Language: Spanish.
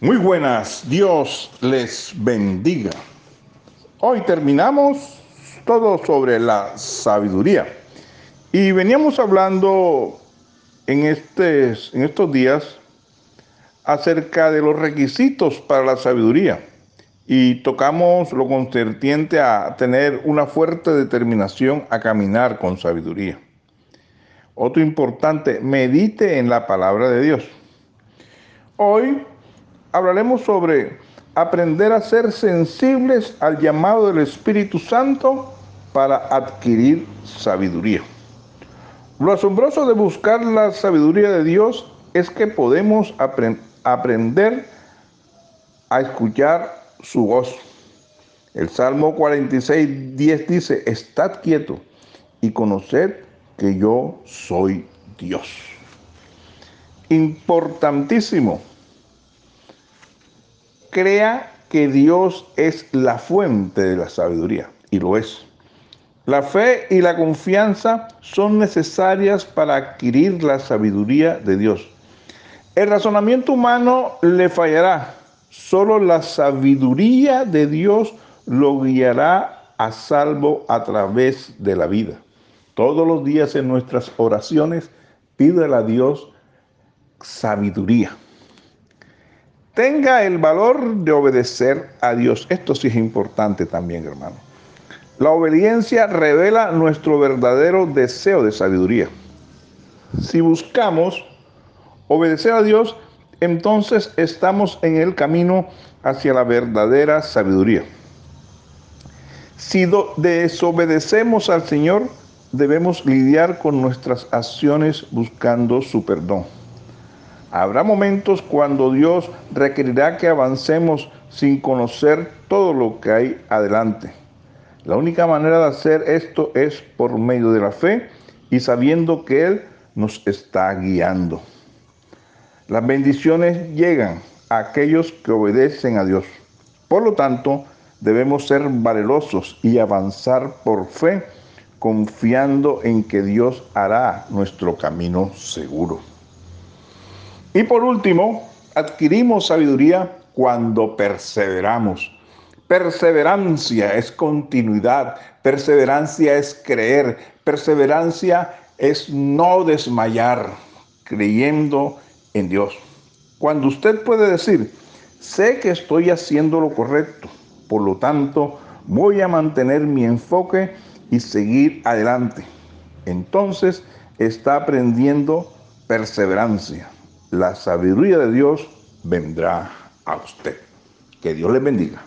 Muy buenas, Dios les bendiga. Hoy terminamos todo sobre la sabiduría y veníamos hablando en, este, en estos días acerca de los requisitos para la sabiduría y tocamos lo concerniente a tener una fuerte determinación a caminar con sabiduría. Otro importante, medite en la palabra de Dios. Hoy hablaremos sobre aprender a ser sensibles al llamado del Espíritu Santo para adquirir sabiduría. Lo asombroso de buscar la sabiduría de Dios es que podemos aprender a escuchar su voz. El Salmo 46, 10 dice, estad quieto y conoced que yo soy Dios. Importantísimo crea que Dios es la fuente de la sabiduría, y lo es. La fe y la confianza son necesarias para adquirir la sabiduría de Dios. El razonamiento humano le fallará, solo la sabiduría de Dios lo guiará a salvo a través de la vida. Todos los días en nuestras oraciones pídele a Dios sabiduría tenga el valor de obedecer a Dios. Esto sí es importante también, hermano. La obediencia revela nuestro verdadero deseo de sabiduría. Si buscamos obedecer a Dios, entonces estamos en el camino hacia la verdadera sabiduría. Si desobedecemos al Señor, debemos lidiar con nuestras acciones buscando su perdón. Habrá momentos cuando Dios requerirá que avancemos sin conocer todo lo que hay adelante. La única manera de hacer esto es por medio de la fe y sabiendo que Él nos está guiando. Las bendiciones llegan a aquellos que obedecen a Dios. Por lo tanto, debemos ser valerosos y avanzar por fe, confiando en que Dios hará nuestro camino seguro. Y por último, adquirimos sabiduría cuando perseveramos. Perseverancia es continuidad, perseverancia es creer, perseverancia es no desmayar, creyendo en Dios. Cuando usted puede decir, sé que estoy haciendo lo correcto, por lo tanto voy a mantener mi enfoque y seguir adelante. Entonces está aprendiendo perseverancia la sabiduría de Dios vendrá a usted. Que Dios le bendiga.